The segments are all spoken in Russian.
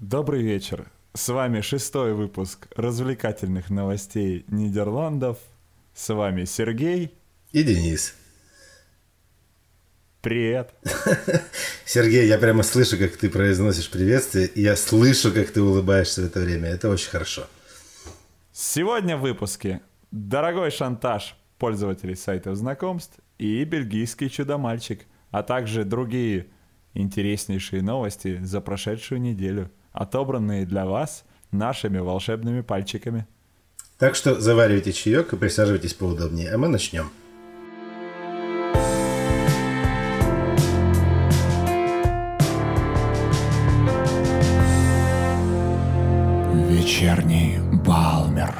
Добрый вечер. С вами шестой выпуск развлекательных новостей Нидерландов. С вами Сергей. И Денис. Привет. Сергей, я прямо слышу, как ты произносишь приветствие, и я слышу, как ты улыбаешься в это время. Это очень хорошо. Сегодня в выпуске дорогой шантаж пользователей сайтов знакомств и бельгийский чудо-мальчик, а также другие интереснейшие новости за прошедшую неделю – отобранные для вас нашими волшебными пальчиками. Так что заваривайте чаек и присаживайтесь поудобнее, а мы начнем. Вечерний Балмер.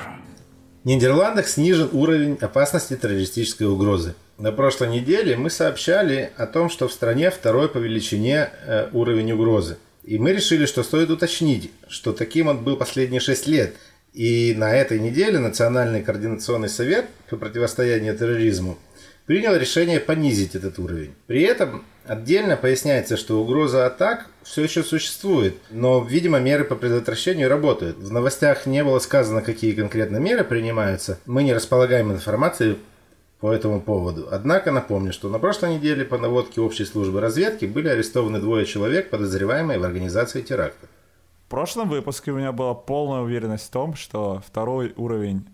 В Нидерландах снижен уровень опасности террористической угрозы. На прошлой неделе мы сообщали о том, что в стране второй по величине э, уровень угрозы – и мы решили, что стоит уточнить, что таким он был последние 6 лет. И на этой неделе Национальный координационный совет по противостоянию терроризму принял решение понизить этот уровень. При этом отдельно поясняется, что угроза атак все еще существует, но, видимо, меры по предотвращению работают. В новостях не было сказано, какие конкретно меры принимаются. Мы не располагаем информацией по этому поводу. Однако напомню, что на прошлой неделе по наводке общей службы разведки были арестованы двое человек, подозреваемые в организации теракта. В прошлом выпуске у меня была полная уверенность в том, что второй уровень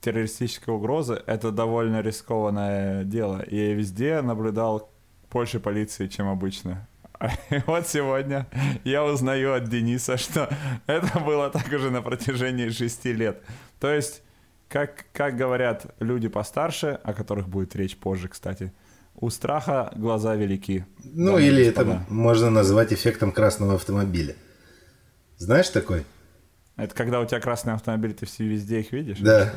террористической угрозы — это довольно рискованное дело. И я везде наблюдал больше полиции, чем обычно. И вот сегодня я узнаю от Дениса, что это было так уже на протяжении шести лет. То есть как, как говорят люди постарше, о которых будет речь позже, кстати, у страха глаза велики. Ну, или господа. это можно назвать эффектом красного автомобиля. Знаешь такой? Это когда у тебя красный автомобиль, ты все везде их видишь? Да.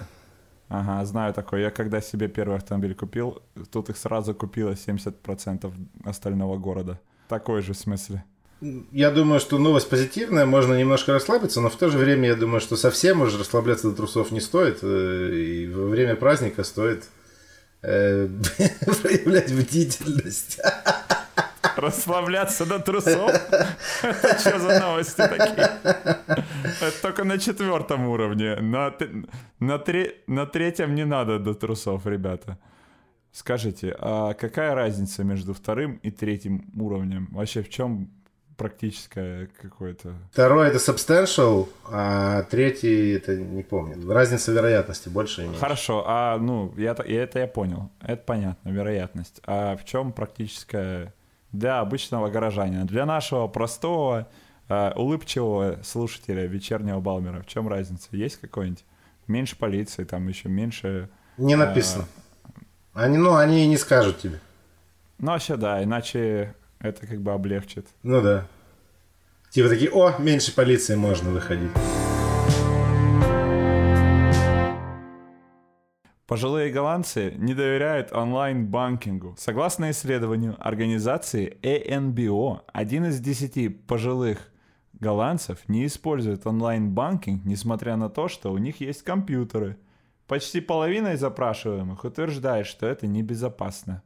Ага, знаю такое. Я когда себе первый автомобиль купил, тут их сразу купило 70% остального города. Такой же в смысле я думаю, что новость позитивная, можно немножко расслабиться, но в то же время я думаю, что совсем уже расслабляться до трусов не стоит. Э, и во время праздника стоит э, проявлять бдительность. Расслабляться до трусов? Что за новости такие? Это только на четвертом уровне. На, на, тре, на третьем не надо до трусов, ребята. Скажите, а какая разница между вторым и третьим уровнем? Вообще в чем практическое какое-то. Второй это substantial, а третий это не помню. Разница вероятности больше и меньше. Хорошо, а ну я, это я понял, это понятно, вероятность. А в чем практическая для обычного горожанина, для нашего простого э, улыбчивого слушателя вечернего Балмера, в чем разница? Есть какой-нибудь меньше полиции, там еще меньше. Не написано. А... Они, ну, они и не скажут тебе. Ну, вообще, да, иначе это как бы облегчит. Ну да. Типа такие, о, меньше полиции можно выходить. Пожилые голландцы не доверяют онлайн-банкингу. Согласно исследованию организации ANBO, один из десяти пожилых голландцев не использует онлайн-банкинг, несмотря на то, что у них есть компьютеры. Почти половина из запрашиваемых утверждает, что это небезопасно.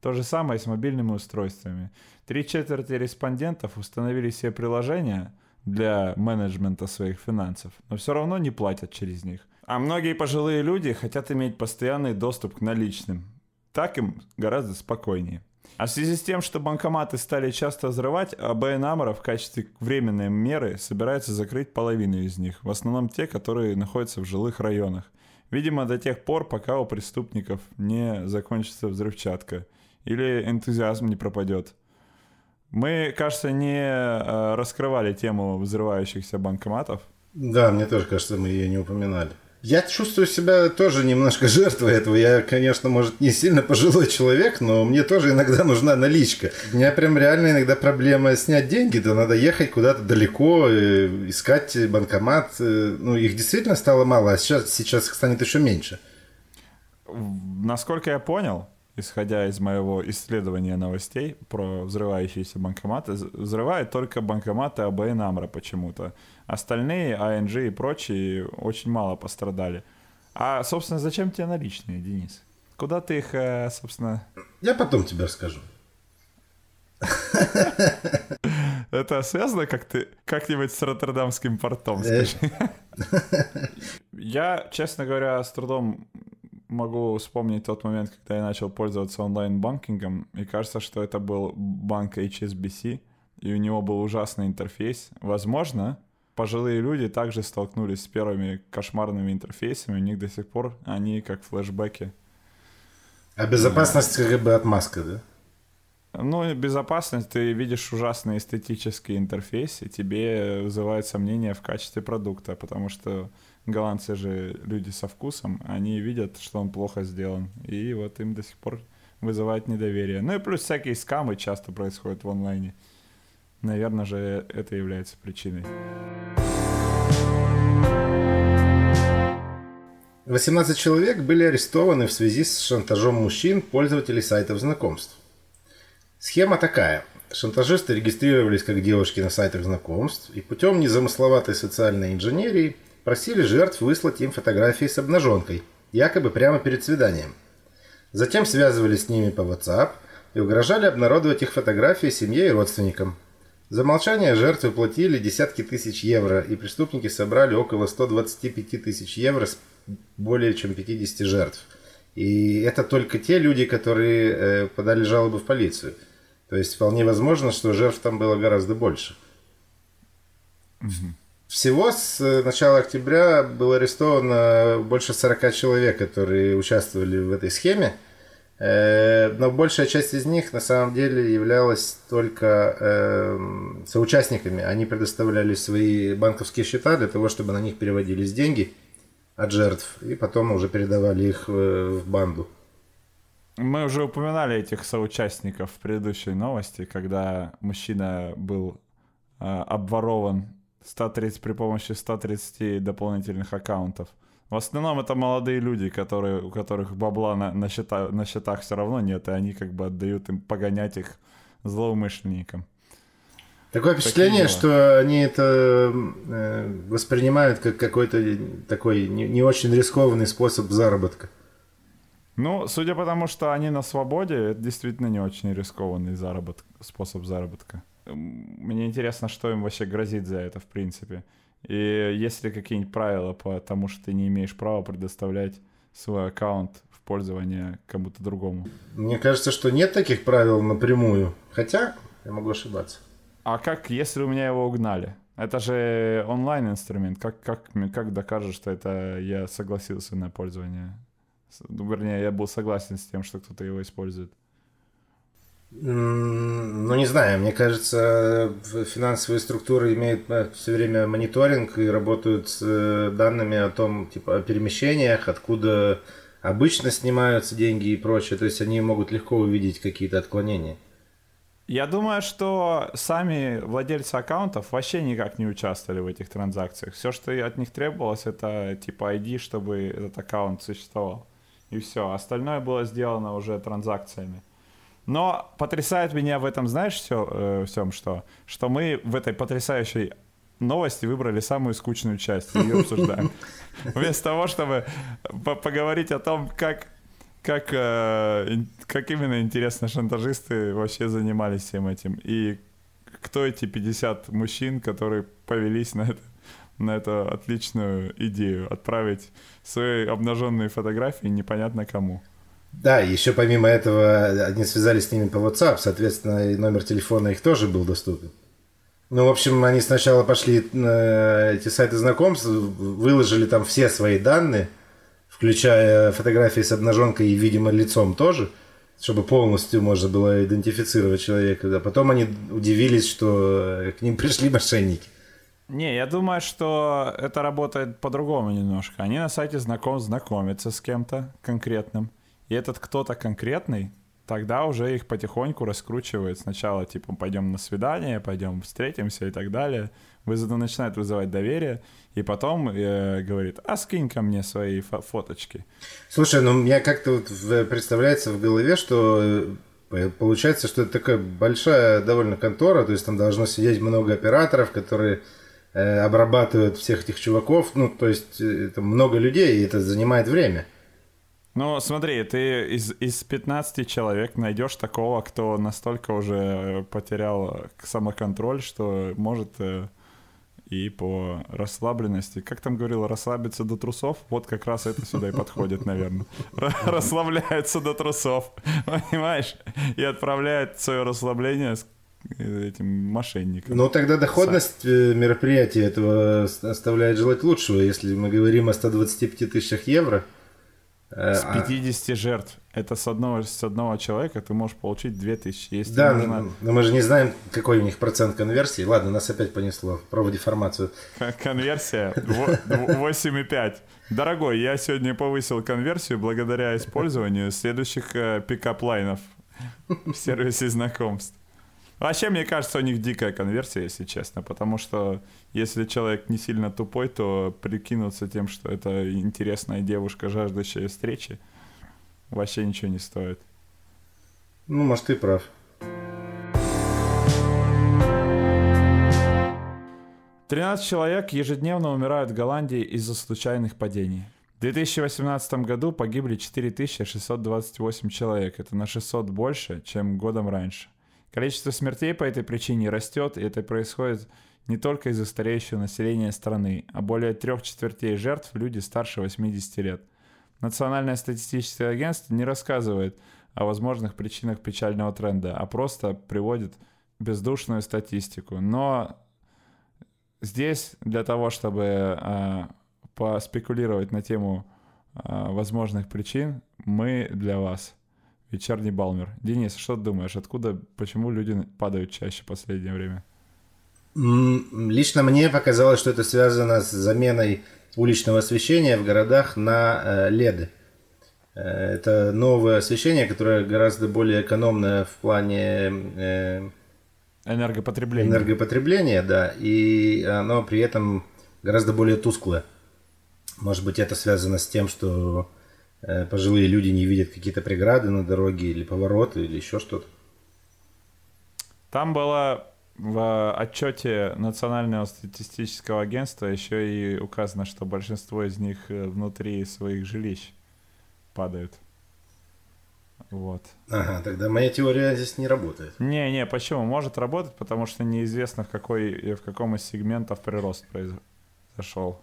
То же самое с мобильными устройствами. Три четверти респондентов установили себе приложения для менеджмента своих финансов, но все равно не платят через них. А многие пожилые люди хотят иметь постоянный доступ к наличным. Так им гораздо спокойнее. А в связи с тем, что банкоматы стали часто взрывать, АБН Амора в качестве временной меры собирается закрыть половину из них, в основном те, которые находятся в жилых районах. Видимо, до тех пор, пока у преступников не закончится взрывчатка – или энтузиазм не пропадет. Мы, кажется, не э, раскрывали тему взрывающихся банкоматов. Да, мне тоже кажется, мы ее не упоминали. Я чувствую себя тоже немножко жертвой этого. Я, конечно, может, не сильно пожилой человек, но мне тоже иногда нужна наличка. У меня прям реально иногда проблема снять деньги, то надо ехать куда-то далеко, э, искать банкомат. Э, ну, их действительно стало мало, а сейчас, сейчас их станет еще меньше. Насколько я понял, исходя из моего исследования новостей про взрывающиеся банкоматы, взрывают только банкоматы АБН Амра почему-то. Остальные, АНЖ и прочие, очень мало пострадали. А, собственно, зачем тебе наличные, Денис? Куда ты их, э, собственно... Я потом тебе расскажу. Это связано как ты как-нибудь с Роттердамским портом, Э. скажи. Я, честно говоря, с трудом могу вспомнить тот момент, когда я начал пользоваться онлайн-банкингом, и кажется, что это был банк HSBC, и у него был ужасный интерфейс. Возможно, пожилые люди также столкнулись с первыми кошмарными интерфейсами, у них до сих пор они как флешбеки. А безопасность как бы отмазка, да? Ну, безопасность, ты видишь ужасный эстетический интерфейс, и тебе вызывают сомнения в качестве продукта, потому что голландцы же люди со вкусом, они видят, что он плохо сделан, и вот им до сих пор вызывает недоверие. Ну и плюс всякие скамы часто происходят в онлайне. Наверное же это является причиной. 18 человек были арестованы в связи с шантажом мужчин, пользователей сайтов знакомств. Схема такая. Шантажисты регистрировались как девушки на сайтах знакомств и путем незамысловатой социальной инженерии просили жертв выслать им фотографии с обнаженкой, якобы прямо перед свиданием. Затем связывались с ними по WhatsApp и угрожали обнародовать их фотографии семье и родственникам. За молчание жертвы платили десятки тысяч евро, и преступники собрали около 125 тысяч евро с более чем 50 жертв. И это только те люди, которые э, подали жалобы в полицию. То есть вполне возможно, что жертв там было гораздо больше. Всего с э, начала октября было арестовано больше 40 человек, которые участвовали в этой схеме. Э, Но большая часть из них на самом деле являлась только э, соучастниками. Они предоставляли свои банковские счета для того, чтобы на них переводились деньги от жертв, и потом уже передавали их э, в банду. Мы уже упоминали этих соучастников в предыдущей новости, когда мужчина был э, обворован 130 при помощи 130 дополнительных аккаунтов. В основном это молодые люди, которые, у которых бабла на, на, счета, на счетах все равно нет, и они как бы отдают им погонять их злоумышленникам. Такое впечатление, что они это э, воспринимают как какой-то такой не, не очень рискованный способ заработка. Ну, судя по тому, что они на свободе, это действительно не очень рискованный заработок, способ заработка. Мне интересно, что им вообще грозит за это, в принципе. И есть ли какие-нибудь правила по тому, что ты не имеешь права предоставлять свой аккаунт в пользование кому-то другому? Мне кажется, что нет таких правил напрямую. Хотя, я могу ошибаться. А как, если у меня его угнали? Это же онлайн-инструмент. Как, как, как докажешь, что это я согласился на пользование? Ну, Вернее, я был согласен с тем, что кто-то его использует. Ну, не знаю, мне кажется, финансовые структуры имеют все время мониторинг и работают с э, данными о том, типа, о перемещениях, откуда обычно снимаются деньги и прочее. То есть они могут легко увидеть какие-то отклонения. Я думаю, что сами владельцы аккаунтов вообще никак не участвовали в этих транзакциях. Все, что от них требовалось, это типа ID, чтобы этот аккаунт существовал. И все. Остальное было сделано уже транзакциями. Но потрясает меня в этом, знаешь, все, всем, что? Что мы в этой потрясающей новости выбрали самую скучную часть и ее обсуждаем. Вместо того, чтобы по- поговорить о том, как как, э, как именно, интересно, шантажисты вообще занимались всем этим? И кто эти 50 мужчин, которые повелись на, это, на эту отличную идею отправить свои обнаженные фотографии непонятно кому? Да, еще помимо этого они связались с ними по WhatsApp, соответственно, и номер телефона их тоже был доступен. Ну, в общем, они сначала пошли на эти сайты знакомств, выложили там все свои данные, включая фотографии с обнаженкой и, видимо, лицом тоже, чтобы полностью можно было идентифицировать человека. Да. Потом они удивились, что к ним пришли мошенники. Не, я думаю, что это работает по-другому немножко. Они на сайте знаком знакомятся с кем-то конкретным. И этот кто-то конкретный, тогда уже их потихоньку раскручивает. Сначала, типа, пойдем на свидание, пойдем встретимся и так далее. Вызов начинает вызывать доверие. И потом э, говорит, а скинь ко мне свои фо- фоточки. Слушай, ну меня как-то вот представляется в голове, что э, получается, что это такая большая довольно контора, то есть там должно сидеть много операторов, которые обрабатывают всех этих чуваков, ну то есть э, это много людей, и это занимает время. Ну, смотри, ты из, из 15 человек найдешь такого, кто настолько уже потерял самоконтроль, что может э, и по расслабленности. Как там говорил, расслабиться до трусов? Вот как раз это сюда и подходит, наверное. Расслабляется до трусов, понимаешь? И отправляет свое расслабление этим мошенникам. Ну, тогда доходность э, мероприятия этого оставляет желать лучшего. Если мы говорим о 125 тысячах евро, Э, с 50 а... жертв. Это с одного, с одного человека ты можешь получить 2000. Если да, нужно... но мы же не знаем, какой у них процент конверсии. Ладно, нас опять понесло про деформацию. Конверсия 8,5. Дорогой, я сегодня повысил конверсию благодаря использованию следующих э, pickup line ов в сервисе знакомств. Вообще, мне кажется, у них дикая конверсия, если честно, потому что если человек не сильно тупой, то прикинуться тем, что это интересная девушка, жаждущая встречи, вообще ничего не стоит. Ну, может, ты прав. Тринадцать человек ежедневно умирают в Голландии из-за случайных падений. В 2018 году погибли 4628 человек. Это на 600 больше, чем годом раньше. Количество смертей по этой причине растет, и это происходит не только из-за стареющего населения страны, а более трех четвертей жертв – люди старше 80 лет. Национальное статистическое агентство не рассказывает о возможных причинах печального тренда, а просто приводит бездушную статистику. Но здесь для того, чтобы э, поспекулировать на тему э, возможных причин, мы для вас – Вечерний Балмер. Денис, что ты думаешь, откуда, почему люди падают чаще в последнее время? Лично мне показалось, что это связано с заменой уличного освещения в городах на э, леды. Э, это новое освещение, которое гораздо более экономное в плане э, энергопотребления. Энергопотребления, да, и оно при этом гораздо более тусклое. Может быть, это связано с тем, что пожилые люди не видят какие-то преграды на дороге или повороты или еще что-то. Там было в отчете Национального статистического агентства еще и указано, что большинство из них э, внутри своих жилищ падают. Вот. Ага, тогда моя теория здесь не работает. Не, не, почему? Может работать, потому что неизвестно, в, какой, в каком из сегментов прирост произошел.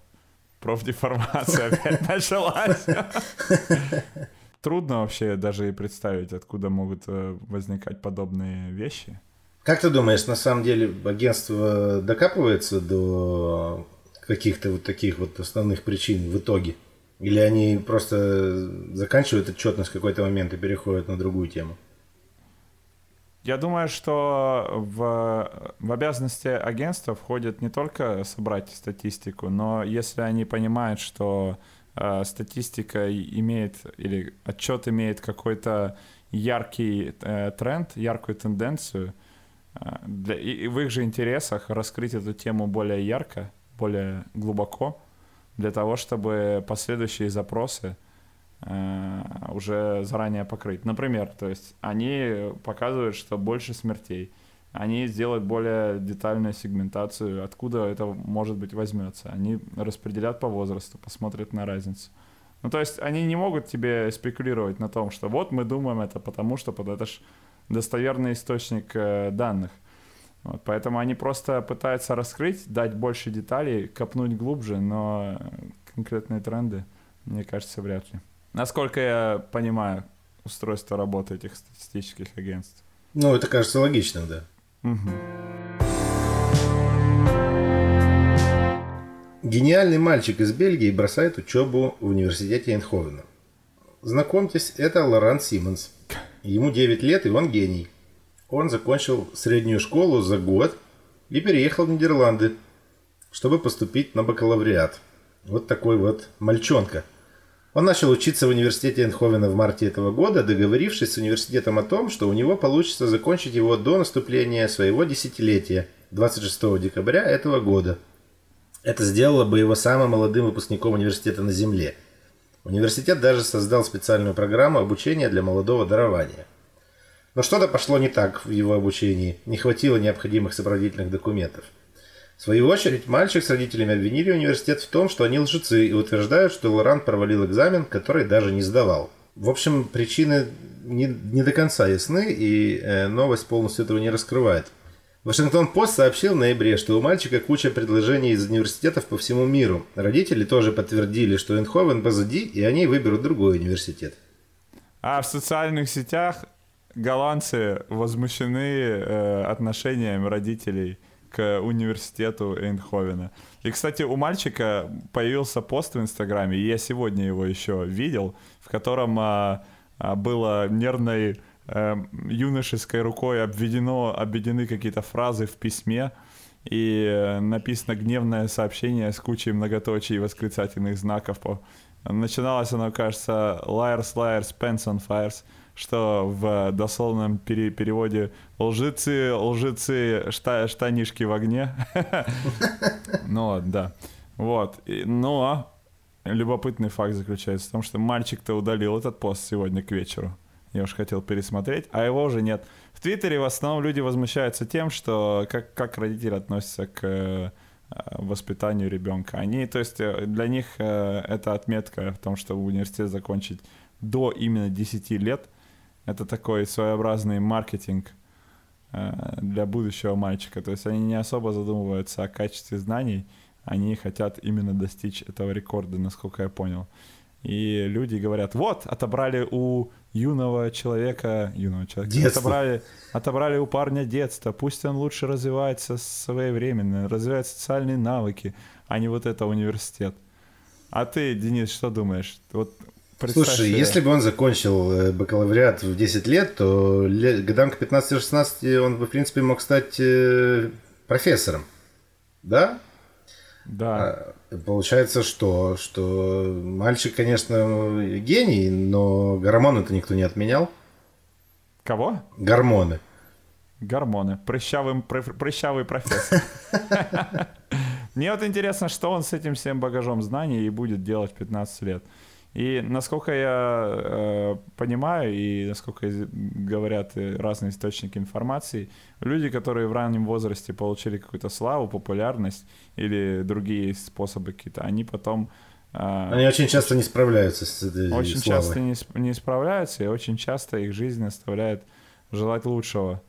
Профдеформация опять началась. Трудно вообще даже и представить, откуда могут э, возникать подобные вещи. Как ты думаешь, на самом деле агентство докапывается до каких-то вот таких вот основных причин в итоге? Или они просто заканчивают отчетность в какой-то момент и переходят на другую тему? Я думаю, что в, в обязанности агентства входит не только собрать статистику, но если они понимают, что э, статистика имеет или отчет имеет какой-то яркий э, тренд, яркую тенденцию, э, для, и, и в их же интересах раскрыть эту тему более ярко, более глубоко, для того, чтобы последующие запросы уже заранее покрыть. Например, то есть они показывают, что больше смертей. Они сделают более детальную сегментацию, откуда это, может быть, возьмется. Они распределят по возрасту, посмотрят на разницу. Ну, то есть они не могут тебе спекулировать на том, что вот мы думаем это, потому что это ж достоверный источник э, данных. Вот, поэтому они просто пытаются раскрыть, дать больше деталей, копнуть глубже, но конкретные тренды, мне кажется, вряд ли. Насколько я понимаю устройство работы этих статистических агентств. Ну, это кажется логичным, да. Угу. Гениальный мальчик из Бельгии бросает учебу в университете Эйнховена. Знакомьтесь, это Лоран Симмонс. Ему 9 лет, и он гений. Он закончил среднюю школу за год и переехал в Нидерланды, чтобы поступить на бакалавриат. Вот такой вот мальчонка – он начал учиться в университете Эндховена в марте этого года, договорившись с университетом о том, что у него получится закончить его до наступления своего десятилетия, 26 декабря этого года. Это сделало бы его самым молодым выпускником университета на Земле. Университет даже создал специальную программу обучения для молодого дарования. Но что-то пошло не так в его обучении, не хватило необходимых сопроводительных документов. В свою очередь, мальчик с родителями обвинили университет в том, что они лжецы и утверждают, что Лоран провалил экзамен, который даже не сдавал. В общем, причины не, не до конца ясны, и э, новость полностью этого не раскрывает. Вашингтон-Пост сообщил в ноябре, что у мальчика куча предложений из университетов по всему миру. Родители тоже подтвердили, что Эндховен позади, и они выберут другой университет. А в социальных сетях голландцы возмущены э, отношением родителей к университету Эйнховена. И, кстати, у мальчика появился пост в Инстаграме, и я сегодня его еще видел, в котором а, а, было нервной а, юношеской рукой обведено, обведены какие-то фразы в письме, и э, написано гневное сообщение с кучей многоточий и восклицательных знаков. Начиналось оно, кажется, liars, liars, pants on fires — что в дословном пере переводе лжецы, лжецы, шта штанишки в огне. Ну, да. Вот. Но любопытный факт заключается в том, что мальчик-то удалил этот пост сегодня к вечеру. Я уж хотел пересмотреть, а его уже нет. В Твиттере в основном люди возмущаются тем, что как, как родители относятся к э, воспитанию ребенка. Они, то есть э, для них э, это отметка в том, чтобы университет закончить до именно 10 лет – это такой своеобразный маркетинг э, для будущего мальчика. То есть они не особо задумываются о качестве знаний, они хотят именно достичь этого рекорда, насколько я понял. И люди говорят, вот, отобрали у юного человека, юного человека, детство. отобрали, отобрали у парня детство, пусть он лучше развивается своевременно, развивает социальные навыки, а не вот это университет. А ты, Денис, что думаешь? Вот Представь Слушай, себе. если бы он закончил э, бакалавриат в 10 лет, то годам к 15-16 он бы, в принципе, мог стать э, профессором. Да? Да. А, получается, что, что мальчик, конечно, гений, но гормоны-то никто не отменял. Кого? Гормоны. Гормоны. Прыщавый, прыщавый профессор. Мне вот интересно, что он с этим всем багажом знаний и будет делать в 15 лет. И насколько я э, понимаю, и насколько говорят разные источники информации, люди, которые в раннем возрасте получили какую-то славу, популярность или другие способы какие-то, они потом... Э, они очень часто не справляются с этой Очень славой. часто не, не справляются, и очень часто их жизнь оставляет желать лучшего.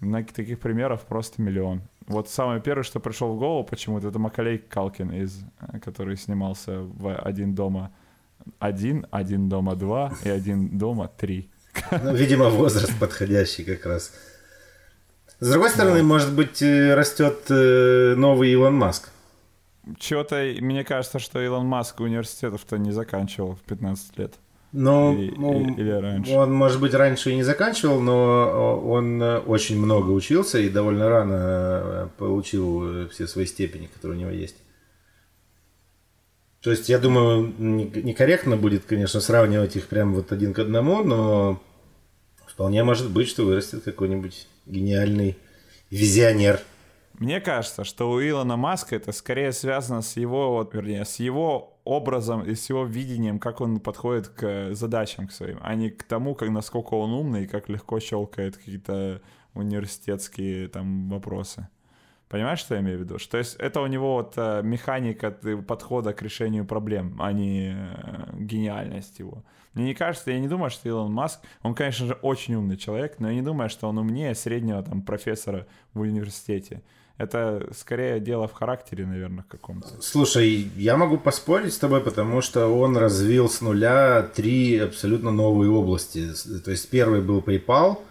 На таких примеров просто миллион. Вот самое первое, что пришло в голову почему-то, это Макалей Калкин, из, э, который снимался в «Один дома» один, один дома два и один дома три. Ну, видимо, возраст подходящий как раз. С другой стороны, да. может быть, э, растет э, новый Илон Маск. Чего-то, мне кажется, что Илон Маск университетов-то не заканчивал в 15 лет. Ну, или, ну, или раньше. Он, может быть, раньше и не заканчивал, но он э, очень много учился и довольно рано получил все свои степени, которые у него есть. То есть, я думаю, некорректно будет, конечно, сравнивать их прямо вот один к одному, но вполне может быть, что вырастет какой-нибудь гениальный визионер. Мне кажется, что у Илона Маска это скорее связано с его, вот, вернее, с его образом и с его видением, как он подходит к задачам к своим, а не к тому, как, насколько он умный и как легко щелкает какие-то университетские там вопросы. Понимаешь, что я имею в виду? Что есть это у него вот э, механика подхода к решению проблем, а не э, гениальность его. Мне не кажется, я не думаю, что Илон Маск, он, конечно же, очень умный человек, но я не думаю, что он умнее среднего там профессора в университете. Это скорее дело в характере, наверное, каком-то. Слушай, я могу поспорить с тобой, потому что он развил с нуля три абсолютно новые области. То есть первый был PayPal –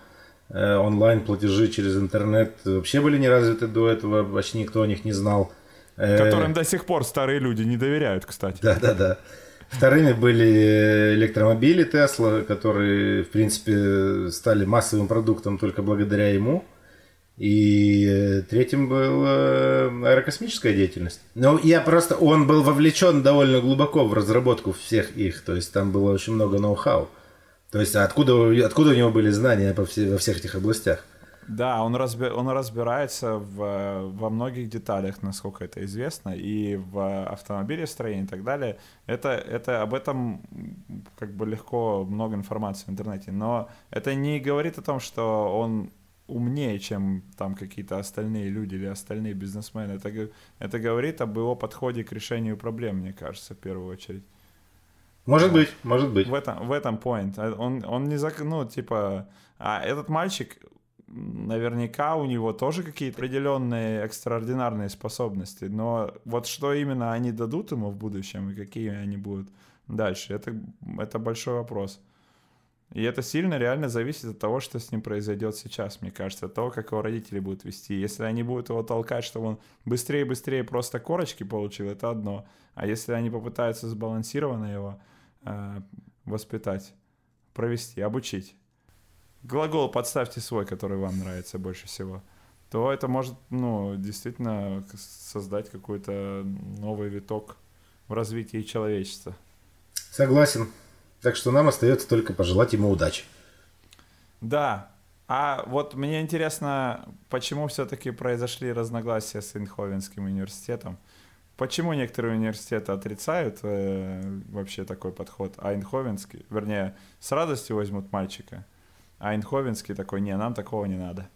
онлайн-платежи через интернет вообще были не развиты до этого, почти никто о них не знал. Э, Которым до сих пор старые люди не доверяют, кстати. Да-да-да. Вторыми были электромобили Tesla, которые, в принципе, стали массовым продуктом только благодаря ему. И э, третьим был аэрокосмическая деятельность. Но я просто, он был вовлечен довольно глубоко в разработку всех их, то есть там было очень много ноу-хау. То есть откуда, откуда у него были знания по все, во всех этих областях? Да, он, разби, он разбирается в, во многих деталях, насколько это известно, и в автомобилестроении и так далее. Это, это об этом как бы легко много информации в интернете, но это не говорит о том, что он умнее, чем там какие-то остальные люди или остальные бизнесмены. Это, это говорит об его подходе к решению проблем, мне кажется, в первую очередь. Может быть, может быть. В этом, в этом point. А он, он не зак... Ну, типа... А этот мальчик, наверняка у него тоже какие-то определенные экстраординарные способности, но вот что именно они дадут ему в будущем и какие они будут дальше, это, это большой вопрос. И это сильно реально зависит от того, что с ним произойдет сейчас, мне кажется, от того, как его родители будут вести. Если они будут его толкать, чтобы он быстрее-быстрее просто корочки получил, это одно. А если они попытаются сбалансированно его воспитать, провести, обучить, глагол подставьте свой, который вам нравится больше всего, то это может, ну, действительно создать какой-то новый виток в развитии человечества. Согласен. Так что нам остается только пожелать ему удачи. Да. А вот мне интересно, почему все-таки произошли разногласия с Эйнховенским университетом? Почему некоторые университеты отрицают э, вообще такой подход, а Эйнховенский, вернее, с радостью возьмут мальчика, а Эйнховенский такой, не, нам такого не надо.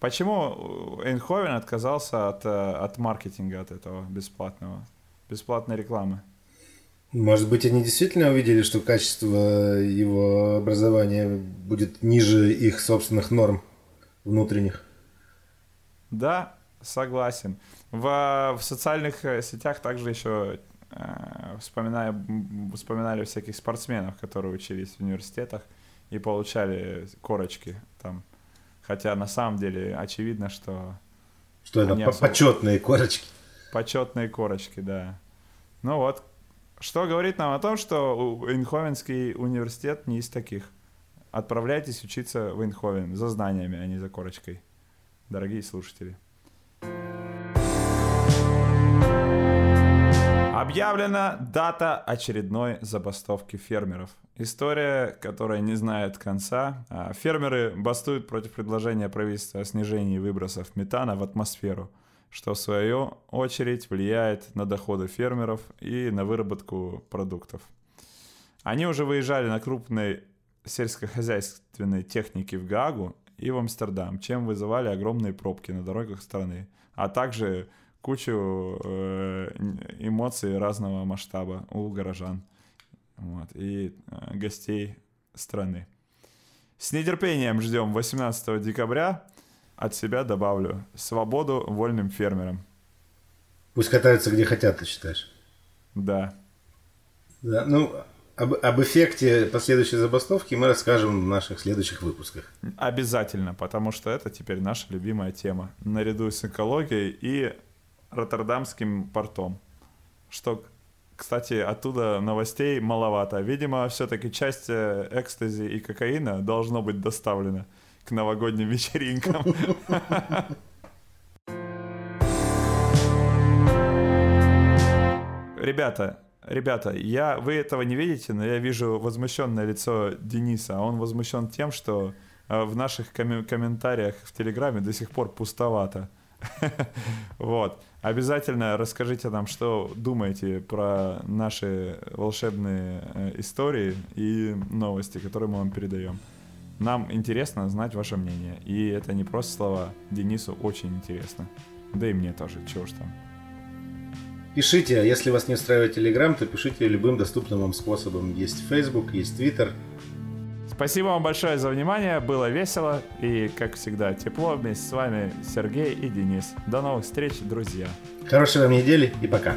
Почему Эйнховен отказался от, э, от маркетинга, от этого бесплатного, бесплатной рекламы? Может быть, они действительно увидели, что качество его образования будет ниже их собственных норм внутренних. Да, согласен. В, в социальных э, сетях также еще э, вспоминали, вспоминали всяких спортсменов, которые учились в университетах и получали корочки там. Хотя на самом деле очевидно, что... Что это особо... почетные корочки. Почетные корочки, да. Ну вот, что говорит нам о том, что Эйнховенский университет не из таких. Отправляйтесь учиться в Эйнховен за знаниями, а не за корочкой. Дорогие слушатели. Объявлена дата очередной забастовки фермеров. История, которая не знает конца. А, фермеры бастуют против предложения правительства о снижении выбросов метана в атмосферу – что в свою очередь влияет на доходы фермеров и на выработку продуктов. Они уже выезжали на крупной сельскохозяйственной технике в Гаагу и в Амстердам, чем вызывали огромные пробки на дорогах страны, а также кучу э, эмоций разного масштаба у горожан вот, и э, гостей страны. С нетерпением ждем 18 декабря от себя добавлю свободу вольным фермерам. Пусть катаются где хотят, ты считаешь? Да. Да, ну, об, об эффекте последующей забастовки мы расскажем в наших следующих выпусках. Обязательно, потому что это теперь наша любимая тема. Наряду с экологией и Роттердамским портом. Что, кстати, оттуда новостей маловато. Видимо, все-таки часть э, экстази и кокаина должно быть доставлено к новогодним вечеринкам. Ребята, ребята, я, вы этого не видите, но я вижу возмущенное лицо Дениса. Он возмущен тем, что э, в наших ком- комментариях в Телеграме до сих пор пустовато. Вот. Обязательно расскажите нам, что думаете про наши волшебные э, истории и новости, которые мы вам передаем. Нам интересно знать ваше мнение. И это не просто слова. Денису очень интересно. Да и мне тоже. Чего ж там. Пишите, а если вас не устраивает Telegram, то пишите любым доступным вам способом. Есть Facebook, есть Twitter. Спасибо вам большое за внимание, было весело и, как всегда, тепло. Вместе с вами Сергей и Денис. До новых встреч, друзья. Хорошей вам недели и пока.